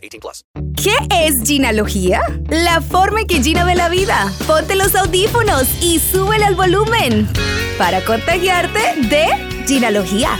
18 plus. ¿Qué es ginealogía? La forma en que Gina ve la vida. Ponte los audífonos y súbele al volumen para contagiarte de ginealogía.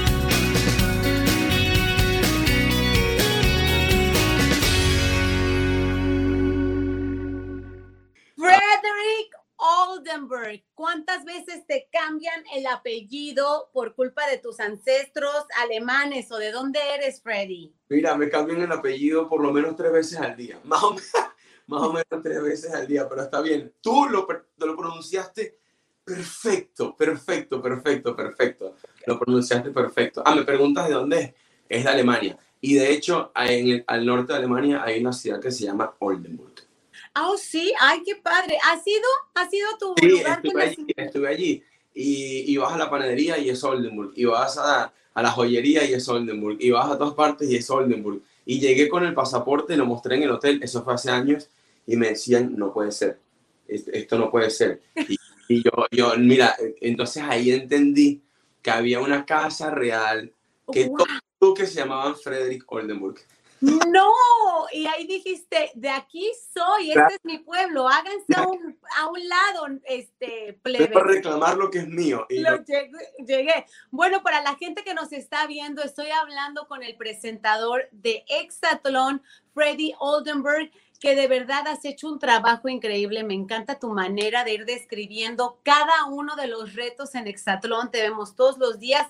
Cambian el apellido por culpa de tus ancestros alemanes o de dónde eres, Freddy? Mira, me cambian el apellido por lo menos tres veces al día. Más o menos, más o menos tres veces al día, pero está bien. Tú lo, lo pronunciaste perfecto, perfecto, perfecto, perfecto. Lo pronunciaste perfecto. Ah, me preguntas de dónde es. Es de Alemania. Y de hecho, en el- al norte de Alemania hay una ciudad que se llama Oldenburg. Ah, oh, sí, ay, qué padre. ¿Ha sido, ha sido tu Sí, lugar estuve allí, estuve allí. Y, y vas a la panadería y es Oldenburg. Y vas a, a la joyería y es Oldenburg. Y vas a todas partes y es Oldenburg. Y llegué con el pasaporte, lo mostré en el hotel, eso fue hace años, y me decían, no puede ser, es- esto no puede ser. Y, y yo, yo, mira, entonces ahí entendí que había una casa real que Guau. todo que se llamaban Frederick Oldenburg. No, y ahí dijiste, de aquí soy, este es mi pueblo, háganse a un, a un lado, este, plebe. a reclamar lo que es mío. Y lo- llegué, llegué. Bueno, para la gente que nos está viendo, estoy hablando con el presentador de Exatlón, Freddy Oldenburg, que de verdad has hecho un trabajo increíble. Me encanta tu manera de ir describiendo cada uno de los retos en Exatlón. Te vemos todos los días.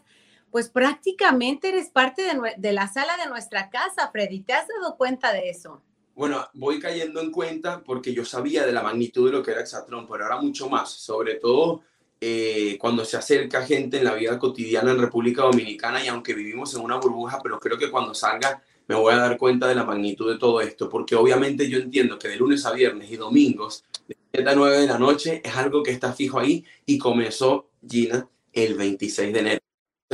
Pues prácticamente eres parte de, la sala de nuestra casa, Freddy. ¿Te has dado cuenta de eso? Bueno, voy cayendo en cuenta porque yo sabía de la magnitud de lo que era Exatlón, pero ahora mucho más, sobre todo eh, cuando se acerca gente en la vida cotidiana en República Dominicana y aunque vivimos en una burbuja, pero creo que cuando salga me voy a dar cuenta de la magnitud de todo esto, porque obviamente yo entiendo que de lunes a viernes y domingos, de 7 a 9 de la noche, es algo que está fijo ahí y comenzó Gina el 26 de enero,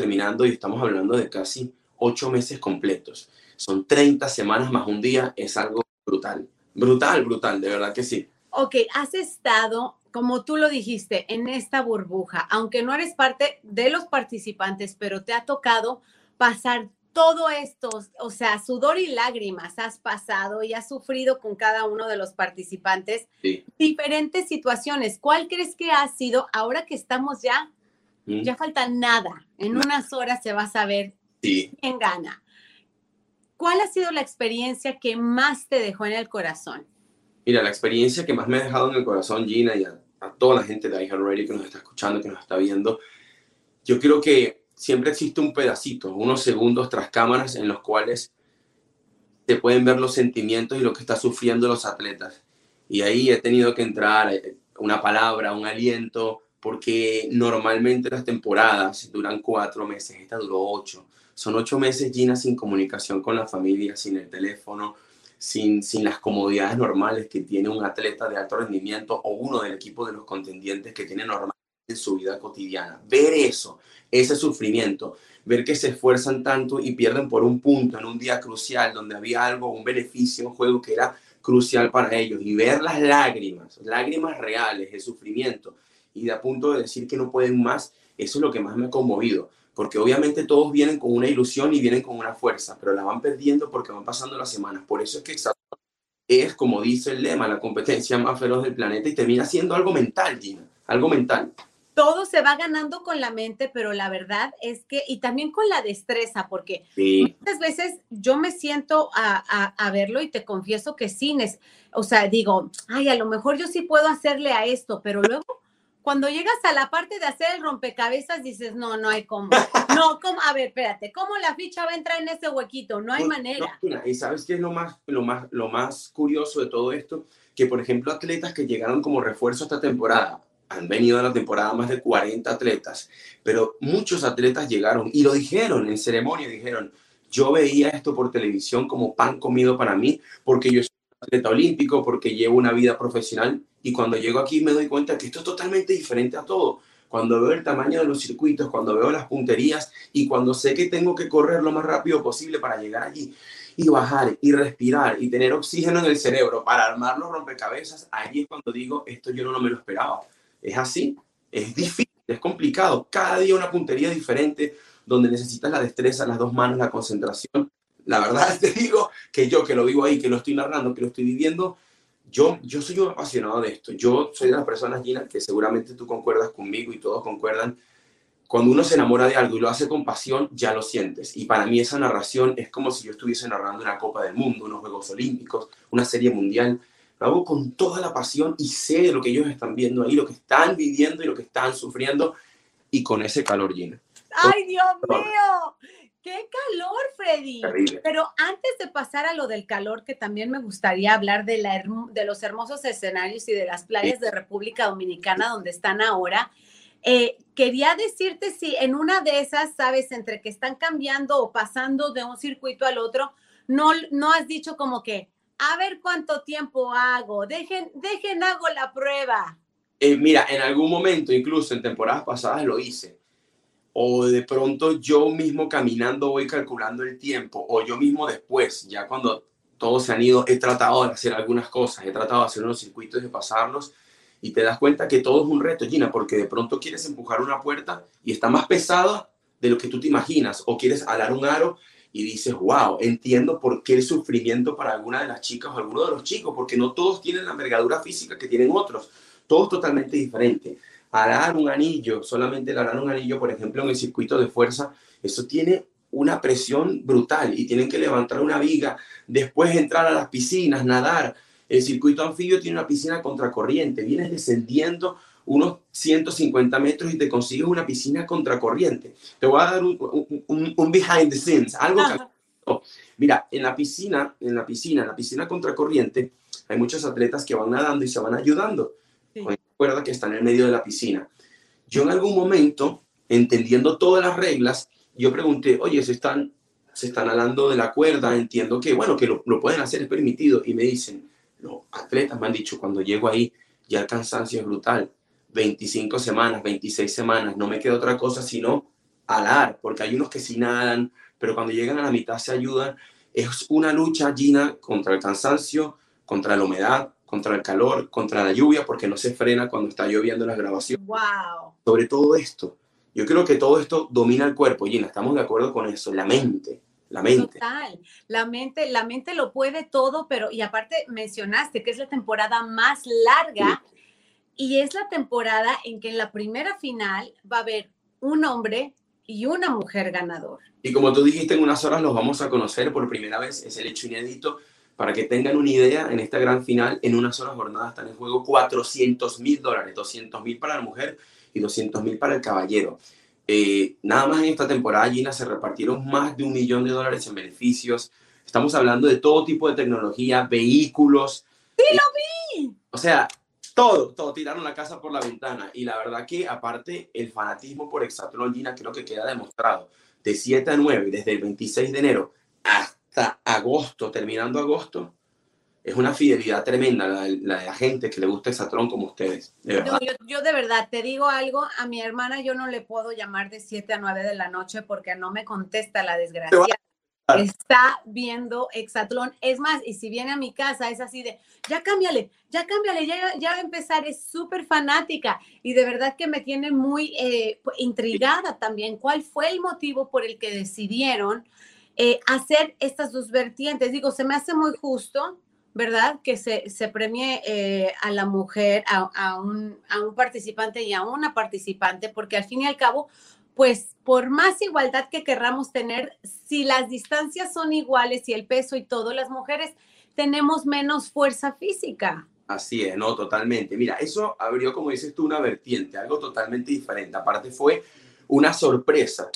terminando y estamos hablando de casi 8 meses completos. Son 30 semanas más un día, es algo brutal. Brutal, brutal, de verdad que sí. Ok, has estado, como tú lo dijiste, en esta burbuja, aunque no eres parte de los participantes, pero te ha tocado pasar todo esto, o sea, sudor y lágrimas has pasado y has sufrido con cada uno de los participantes Sí. diferentes situaciones. ¿Cuál crees que ha sido, ahora que estamos ya, Mm, ya falta nada, en unas horas se va a saber Sí. quién gana? ¿Cuál ha sido la experiencia que más te dejó en el corazón? Mira, la experiencia que más me ha dejado en el corazón, Gina, y a, a toda la gente de iHeartRadio que nos está escuchando, que nos está viendo, yo creo que siempre existe un pedacito, unos segundos tras cámaras en los cuales se pueden ver los sentimientos y lo que están sufriendo los atletas. Y ahí he tenido que entrar eh, una palabra, un aliento, porque normalmente las temporadas duran cuatro meses, esta duró ocho. Son ocho meses, Gina, sin comunicación con la familia, sin el teléfono, sin, sin las comodidades normales que tiene un atleta de alto rendimiento o uno del equipo de los contendientes que tiene normalmente en su vida cotidiana. Ver eso, ese sufrimiento, ver que se esfuerzan tanto y pierden por un punto en un día crucial donde había algo, un beneficio, un juego que era crucial para ellos y ver las lágrimas, lágrimas reales, el sufrimiento y de a punto de decir que no pueden más, eso es lo que más me ha conmovido, porque obviamente todos vienen con una ilusión y vienen con una fuerza, pero la van perdiendo porque van pasando las semanas. Por eso es que es, como dice el lema, la competencia más feroz del planeta y termina siendo algo mental, Gina, algo mental. todo se va ganando con la mente, pero la verdad es que, y también con la destreza, porque Sí, muchas veces yo me siento a, a- a verlo y te confieso que sí, nes- o sea, digo, ay, a lo mejor yo sí puedo hacerle a esto, pero luego cuando llegas a la parte de hacer el rompecabezas dices, no, no hay cómo, no, cómo, a ver, espérate, ¿cómo la ficha va a entrar en ese huequito? No hay No, manera. no, y sabes qué es lo más, lo, más, lo más curioso de todo esto, que por ejemplo atletas que llegaron como refuerzo esta temporada, han venido a la temporada más de 40 atletas, pero muchos atletas llegaron y lo dijeron en ceremonia, dijeron, yo veía esto por televisión como pan comido para mí, porque yo atleta olímpico, porque llevo una vida profesional y cuando llego aquí me doy cuenta que esto es totalmente diferente a todo. Cuando veo el tamaño de los circuitos, cuando veo las punterías y cuando sé que tengo que correr lo más rápido posible para llegar allí y bajar y respirar y tener oxígeno en el cerebro para armar los rompecabezas, allí es cuando digo, esto yo no me lo esperaba. Es así, es difícil, es complicado. Cada día una puntería diferente, donde necesitas la destreza, las dos manos, la concentración. La verdad te digo que yo que lo vivo ahí, que lo estoy narrando, que lo estoy viviendo, yo, yo soy un apasionado de esto. Yo soy de las personas, Gina, que seguramente tú concuerdas conmigo y todos concuerdan. Cuando uno se enamora de algo y lo hace con pasión, ya lo sientes. Y para mí esa narración es como si yo estuviese narrando una Copa del Mundo, unos Juegos Olímpicos, una serie mundial. Lo hago con toda la pasión y sé de lo que ellos están viendo ahí, lo que están viviendo y lo que están sufriendo. Y con ese calor, Gina. ¡Ay, Dios mío! ¡Qué calor, Freddy! Pero antes de pasar a lo del calor, que también me gustaría hablar de, la, de los hermosos escenarios y de las playas de República Dominicana donde están ahora, eh, quería decirte si en una de esas, sabes, entre que están cambiando o pasando de un circuito al otro, no, no has dicho como que, a ver cuánto tiempo hago, dejen, dejen hago la prueba. Eh, mira, en algún momento, incluso en temporadas pasadas lo hice o de pronto yo mismo caminando voy calculando el tiempo, o yo mismo después, ya cuando todos se han ido, he tratado de hacer algunas cosas, he tratado de hacer unos circuitos, de pasarlos, y te das cuenta que todo es un reto, Gina, porque de pronto quieres empujar una puerta y está más pesada de lo que tú te imaginas, o quieres alar un aro y dices, wow, entiendo por qué el sufrimiento para alguna de las chicas o alguno de los chicos, porque no todos tienen la envergadura física que tienen otros, todos totalmente diferentes arar un anillo, solamente el un anillo, por ejemplo, en el circuito de fuerza, eso tiene una presión brutal y tienen que levantar una viga, después entrar a las piscinas, nadar. El circuito anfibio tiene una piscina contracorriente, vienes descendiendo unos 150 metros y te consigues una piscina contracorriente. Te voy a dar un, behind the scenes, algo que... Mira, en la piscina, en la piscina, en la piscina contracorriente, hay muchos atletas que van nadando y se van ayudando cuerda que está en el medio de la piscina. Yo en algún momento, entendiendo todas las reglas, yo pregunté, oye, se están, se están alando de la cuerda, entiendo que, bueno, que lo, pueden hacer, es permitido. Y me dicen, los atletas me han dicho, cuando llego ahí, ya el cansancio es brutal. 25 semanas, 26 semanas, no me queda otra cosa sino alar, porque hay unos que sí nadan, pero cuando llegan a la mitad se ayudan. Es una lucha, Gina, contra el cansancio, contra la humedad, contra el calor, contra la lluvia, porque no se frena cuando está lloviendo las grabaciones. Wow. Sobre todo esto, yo creo que todo esto domina el cuerpo, Gina, estamos de acuerdo con eso, la mente. La mente. Total. La mente, la mente lo puede todo, pero y aparte mencionaste que es la temporada más larga y es la temporada en que en la primera final va a haber un hombre y una mujer ganador. Y como tú dijiste, en unas horas los vamos a conocer por primera vez, es el hecho inédito para que tengan una idea, en esta gran final, en una sola jornada están en juego 400 mil dólares, 200 mil para la mujer y 200 mil para el caballero. Eh, nada más en esta temporada, Gina, se repartieron más de un millón de dólares en beneficios. Estamos hablando de todo tipo de tecnología, vehículos. ¡Sí, lo vi! O sea, todo, todo, tiraron la casa por la ventana. Y la verdad que, aparte, el fanatismo por Exatlón, Gina, creo que queda demostrado. De 7 a 9, desde el 26 de enero hasta agosto, terminando agosto, es una fidelidad tremenda la, de la gente que le gusta Exatlón como ustedes. yo, de verdad te digo algo, a mi hermana yo no le puedo llamar de 7 a 9 de la noche porque no me contesta la desgracia. Está viendo Exatlón. Es más, y si viene a mi casa es así de, ya cámbiale, ya cámbiale, ya, ya va a empezar. Es súper fanática y de verdad que me tiene muy eh, intrigada también. ¿Cuál fue el motivo por el que decidieron eh, hacer estas dos vertientes. Digo, se me hace muy justo, ¿verdad? Que se, premie eh, a la mujer, a, un, a un participante y a una participante, porque al fin y al cabo, pues por más igualdad que querramos tener, si las distancias son iguales y el peso y todo, las mujeres tenemos menos fuerza física. Así es, no, totalmente. Mira, eso abrió, como dices tú, una vertiente, algo totalmente diferente. Aparte fue una sorpresa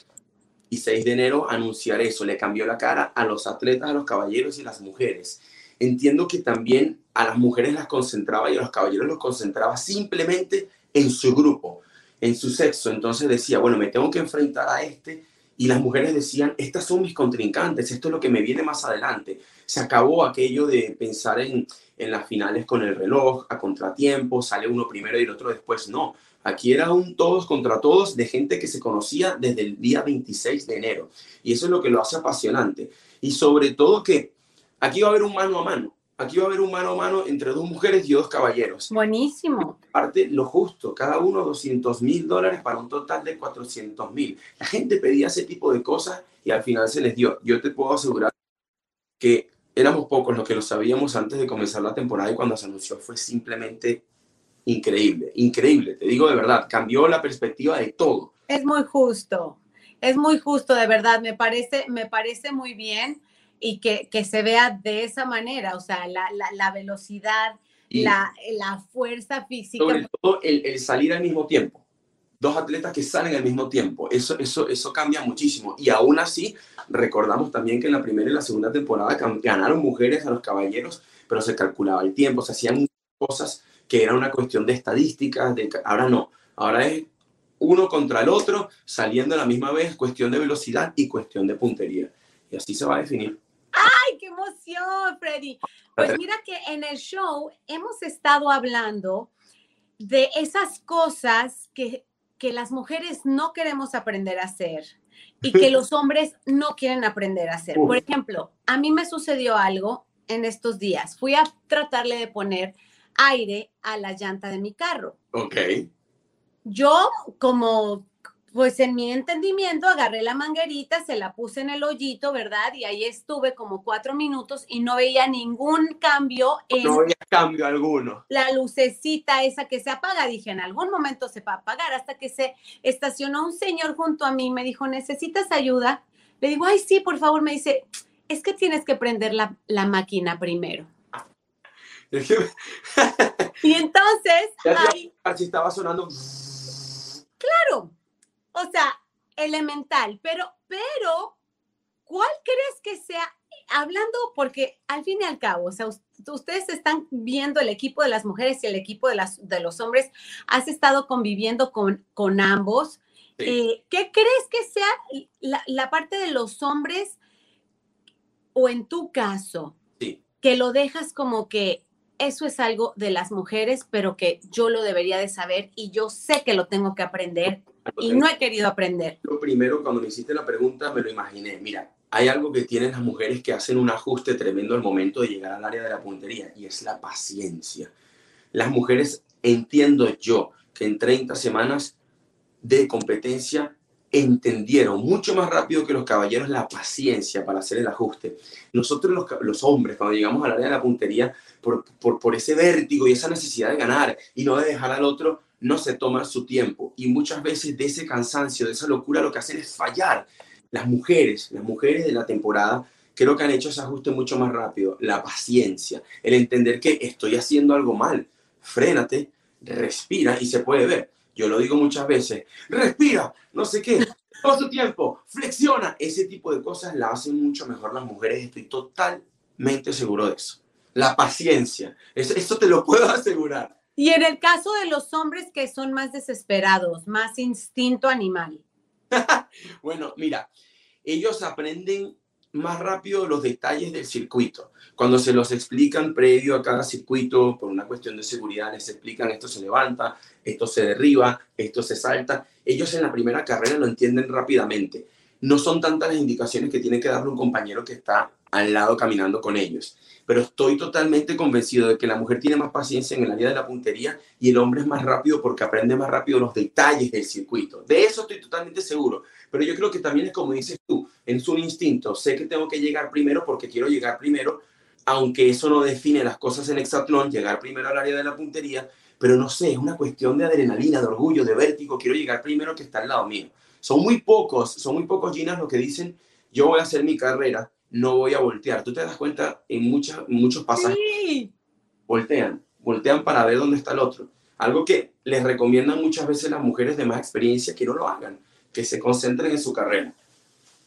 y 6 de enero anunciar eso. Le cambió la cara a los atletas, a los caballeros y las mujeres. Entiendo que también a las mujeres las concentraba y a los caballeros los concentraba simplemente en su grupo, en su sexo. Entonces decía, bueno, me tengo que enfrentar a este y las mujeres decían, estas son mis contrincantes, esto es lo que me viene más adelante. Se acabó aquello de pensar en, en las finales con el reloj, a contratiempo, sale uno primero y el otro después. No, aquí era un todos contra todos de gente que se conocía desde el día 26 de enero. Y eso es lo que lo hace apasionante. Y sobre todo que aquí va a haber un mano a mano. Aquí va a haber un mano a mano entre dos mujeres y dos caballeros. Buenísimo. Parte lo justo, cada uno 200 mil dólares para un total de 400 mil. La gente pedía ese tipo de cosas y al final se les dio. Yo te puedo asegurar que éramos pocos los que lo sabíamos antes de comenzar la temporada y cuando se anunció fue simplemente increíble, increíble. Te digo de verdad, cambió la perspectiva de todo. Es muy justo, es muy justo, de verdad. Me parece, me parece muy bien y que, que se vea de esa manera, o sea, la, la, la velocidad, Y la, la fuerza física. sobre todo el, el salir al mismo tiempo. Dos atletas que salen al mismo tiempo. Eso, eso, eso cambia muchísimo. Y aún así, recordamos también que en la primera y la segunda temporada ganaron mujeres a los caballeros, pero se calculaba el tiempo, se hacían cosas que era una cuestión de estadísticas. De, ahora no. Ahora es uno contra el otro, saliendo a la misma vez, cuestión de velocidad y cuestión de puntería. Y así se va a definir. ¡Ay, qué emoción, Freddy! Pues mira que en el show hemos estado hablando de esas cosas que, que las mujeres no queremos aprender a hacer y que los hombres no quieren aprender a hacer. Por ejemplo, a mí me sucedió algo en estos días. Fui a tratarle de poner aire a la llanta de mi carro. Ok. Yo, como, pues en mi entendimiento, agarré la manguerita, se la puse en el hoyito, ¿verdad? Y ahí estuve como cuatro minutos y no veía ningún cambio en No había cambio alguno. la lucecita esa que se apaga. Dije, en algún momento se va a apagar hasta que se estacionó un señor junto a mí. Me dijo, ¿necesitas ayuda? Le digo, ay, sí, por favor. Me dice, es que tienes que prender la, la máquina primero. Y entonces, ahí, Así estaba sonando. claro, o sea, elemental, pero, pero, ¿cuál crees que sea? Hablando, porque al fin y al cabo, o sea, us- ustedes están viendo el equipo de las mujeres y el equipo de, las, de los hombres, has estado conviviendo con, con ambos. Sí. Eh, ¿Qué crees que sea la, la parte de los hombres o en tu caso, Sí. que lo dejas como que eso es algo de las mujeres, pero que yo lo debería de saber y yo sé que lo tengo que aprender y no he querido aprender? Lo primero, cuando me hiciste la pregunta, me lo imaginé. Mira, hay algo que tienen las mujeres que hacen un ajuste tremendo al momento de llegar al área de la puntería y es la paciencia. Las mujeres, entiendo yo, que en 30 semanas de competencia entendieron mucho más rápido que los caballeros la paciencia para hacer el ajuste. Nosotros los, hombres, cuando llegamos al área de la puntería, por, por, ese vértigo y esa necesidad de ganar y no de dejar al otro, no se toma su tiempo. Y muchas veces de ese cansancio, de esa locura, lo que hacen es fallar. Las mujeres, las mujeres de la temporada, creo que han hecho ese ajuste mucho más rápido. La paciencia, el entender que estoy haciendo algo mal. Frénate, respira y se puede ver. Yo lo digo muchas veces, respira, no sé qué, todo su tiempo, flexiona. Ese tipo de cosas la hacen mucho mejor las mujeres, estoy totalmente seguro de eso. La paciencia, eso, eso te lo puedo asegurar. Y en el caso de los hombres que son más desesperados, más instinto animal. Bueno, mira, ellos aprenden más rápido los detalles del circuito. Cuando se los explican previo a cada circuito, por una cuestión de seguridad, les explican esto se levanta, esto se derriba, esto se salta. Ellos en la primera carrera lo entienden rápidamente. No son tantas las indicaciones que tiene que darle un compañero que está al lado caminando con ellos. Pero estoy totalmente convencido de que la mujer tiene más paciencia en el área de la puntería y el hombre es más rápido porque aprende más rápido los detalles del circuito. De eso estoy totalmente seguro. Pero yo creo que también es como dices tú, es un instinto. Sé que tengo que llegar primero porque quiero llegar primero, aunque eso no define las cosas en hexatlón, llegar primero al área de la puntería, pero no sé, es una cuestión de adrenalina, de orgullo, de vértigo. Quiero llegar primero que está al lado mío. Son muy pocos, son muy pocos Ginas los que dicen, yo voy a hacer mi carrera, no voy a voltear. Tú te das cuenta en muchas, muchos pasajes Sí. voltean, voltean para ver dónde está el otro. Algo que les recomiendan muchas veces las mujeres de más experiencia que no lo hagan, que se concentren en su carrera.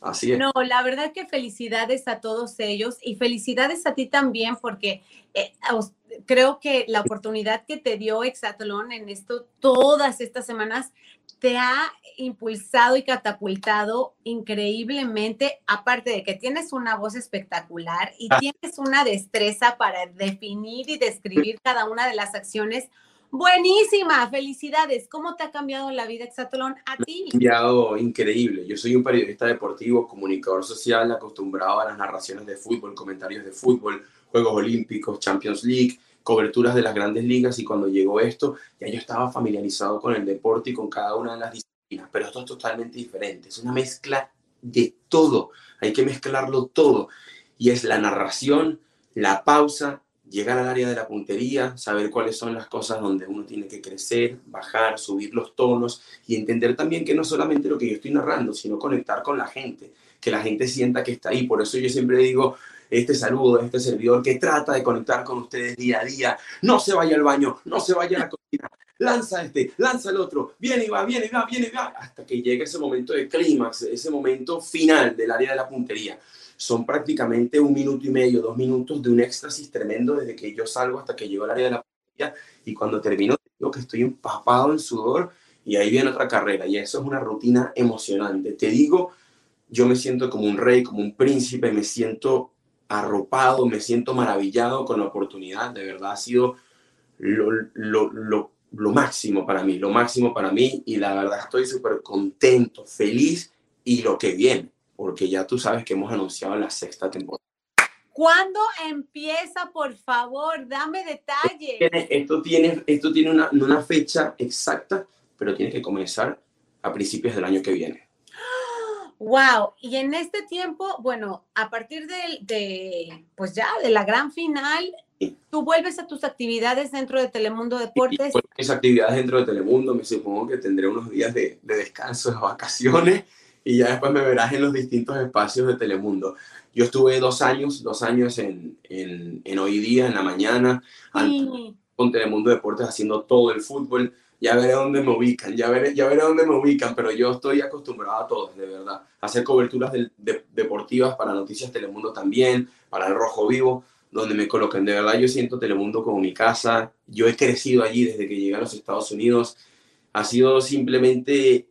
Así es. No, la verdad que felicidades a todos ellos y felicidades a ti también porque eh, os- creo que la oportunidad que te dio Exatlón en esto todas estas semanas te ha impulsado y catapultado increíblemente, aparte de que tienes una voz espectacular y Ah. tienes una destreza para definir y describir cada una de las acciones. Buenísima, felicidades. ¿Cómo te ha cambiado la vida Exatlón a ti? cambiado increíble. Yo soy un periodista deportivo, comunicador social, acostumbrado a las narraciones de fútbol, comentarios de fútbol, Juegos Olímpicos, Champions League, coberturas de las grandes ligas y cuando llegó esto ya yo estaba familiarizado con el deporte y con cada una de las disciplinas, pero esto es totalmente diferente, es una mezcla de todo, hay que mezclarlo todo y es la narración, la pausa, llegar al área de la puntería, saber cuáles son las cosas donde uno tiene que crecer, bajar, subir los tonos y entender también que no solamente lo que yo estoy narrando, sino conectar con la gente, que la gente sienta que está ahí. Por eso yo siempre digo, este saludo, este servidor que trata de conectar con ustedes día a día, no se vaya al baño, no se vaya a la cocina, lanza este, lanza el otro, viene y va, viene y va, viene y va, hasta que llegue ese momento de clímax, ese momento final del área de la puntería. Son prácticamente un minuto y medio, dos minutos de un éxtasis tremendo desde que yo salgo hasta que llego al área de la puntería y cuando termino digo que estoy empapado en sudor y ahí viene otra carrera. Y eso es una rutina emocionante. Te digo, yo me siento como un rey, como un príncipe, me siento arropado, me siento maravillado con la oportunidad, de verdad ha sido lo, lo, lo, lo máximo para mí, lo máximo para mí. Y la verdad estoy súper contento, feliz y lo que viene, porque ya tú sabes que hemos anunciado la sexta temporada. ¿Cuándo empieza? Por favor, dame detalles. Esto tiene, esto tiene una, una fecha exacta, pero tiene que comenzar a principios del año que viene. Wow, y en este tiempo, bueno, a partir de, de, pues ya, de la gran final, tú vuelves a tus actividades dentro de Telemundo Y Deportes. por mis actividades dentro de Telemundo, me supongo que tendré unos días de, de descanso, de vacaciones, y ya después me verás en los distintos espacios de Telemundo. Yo estuve dos años, dos años en, en, en Hoy Día, en la mañana, Sí. con Telemundo Deportes haciendo todo el fútbol. Ya veré dónde me ubican, ya veré, ya veré dónde me ubican, pero yo estoy acostumbrado a todo, de verdad. A hacer coberturas del- de- deportivas para Noticias Telemundo también, para el Rojo Vivo, donde me coloquen. De verdad, yo siento Telemundo como mi casa. Yo he crecido allí desde que llegué a los Estados Unidos. Ha sido simplemente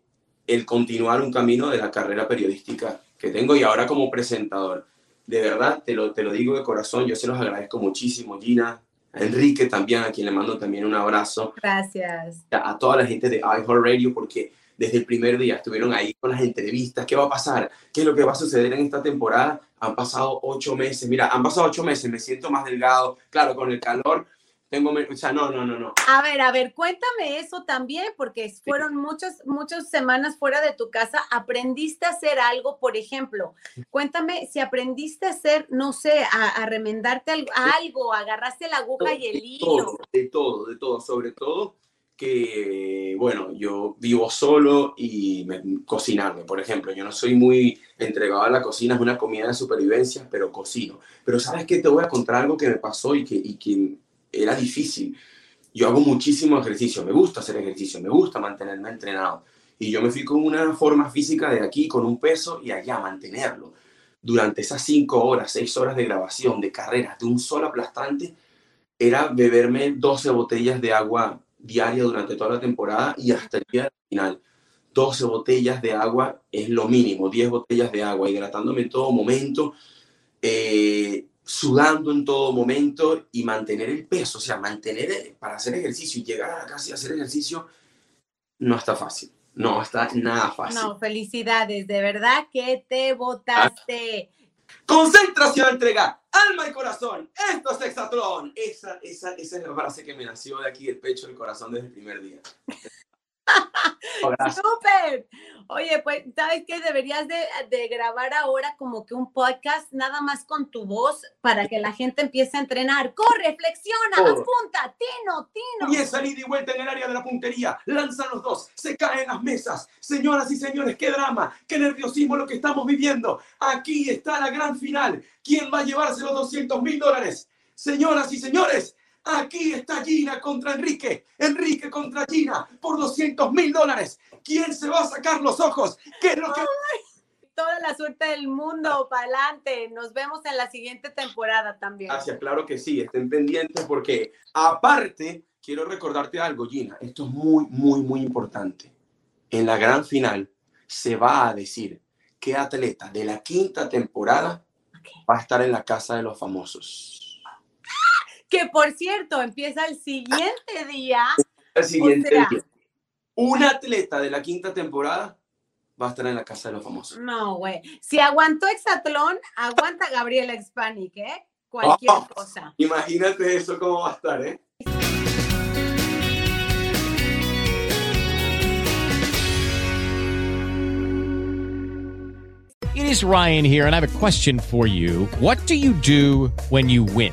el continuar un camino de la carrera periodística que tengo y ahora como presentador. De verdad, te lo, te lo digo de corazón, yo se los agradezco muchísimo, Gina, a Enrique también, a quien le mando también un abrazo, Gracias. a, a toda la gente de iHeartRadio, porque desde el primer día estuvieron ahí con las entrevistas, ¿qué va a pasar? ¿Qué es lo que va a suceder en esta temporada? Han pasado ocho meses, mira, han pasado ocho meses, me siento más delgado, claro, con el calor, tengo, o sea, no, no, no, no. A ver, a ver, cuéntame eso también, porque fueron muchas, muchas semanas fuera de tu casa. ¿Aprendiste a hacer algo, por ejemplo? Cuéntame si aprendiste a hacer, no sé, a, a remendarte al- a algo, agarraste la aguja y el hilo. todo, de todo, de todo, sobre todo que, bueno, yo vivo solo y me- cocinarme, por ejemplo, yo no soy muy entregado a la cocina, es una comida de supervivencia, pero cocino. Pero sabes que te voy a contar algo que me pasó y que, y que era difícil. Yo hago muchísimo ejercicio, me gusta hacer ejercicio, me gusta mantenerme entrenado. Y yo me fui con una forma física de aquí, con un peso y allá, mantenerlo. Durante esas cinco horas, seis horas de grabación, de carreras, de un solo aplastante, era beberme 12 botellas de agua diaria durante toda la temporada y hasta el día final. 12 botellas de agua es lo mínimo, 10 botellas de agua, hidratándome en todo momento, eh, sudando en todo momento y mantener el peso, o sea, mantener el- para hacer ejercicio y llegar a la casa y hacer ejercicio no está fácil, no está nada fácil. No, felicidades, de verdad que te votaste. Concentración, entrega, alma y corazón. Esto es Hexatlón. Esa, esa, esa es la frase que me nació de aquí del pecho del corazón desde el primer día. Oh. ¡Súper! Oye, pues, ¿sabes qué? Deberías de, de grabar ahora como que un podcast nada más con tu voz para que la gente empiece a entrenar. ¡Corre, flexiona, Todo. apunta! ¡Tino, tino! Y es salida y vuelta en el área de la puntería. Lanzan los dos, se caen las mesas. Señoras y señores, qué drama, qué nerviosismo lo que estamos viviendo. Aquí está la gran final. ¿Quién va a llevarse los 200 mil dólares? Señoras y señores, aquí está Gina contra Enrique. Enrique contra Gina por 200 mil dólares. ¿Quién se va a sacar los ojos? ¿Qué es lo que toda la suerte del mundo. Para adelante. Nos vemos en la siguiente temporada también. Gracias, claro que sí. Estén pendientes porque aparte, quiero recordarte algo, Gina. Esto es muy, muy, muy importante. En la gran final se va a decir qué atleta de la quinta temporada va a estar en la casa de los famosos. Que por cierto, empieza el siguiente día. El siguiente sea- día. Un atleta de la quinta temporada va a estar en la casa de los famosos. No, güey. Si aguantó Exatlón, aguanta Gabriela Hispanic, ¿eh? Cualquier Oh. cosa. Imagínate eso cómo va a estar, ¿eh? It is Ryan here, and I have a question for you. What do you do when you win?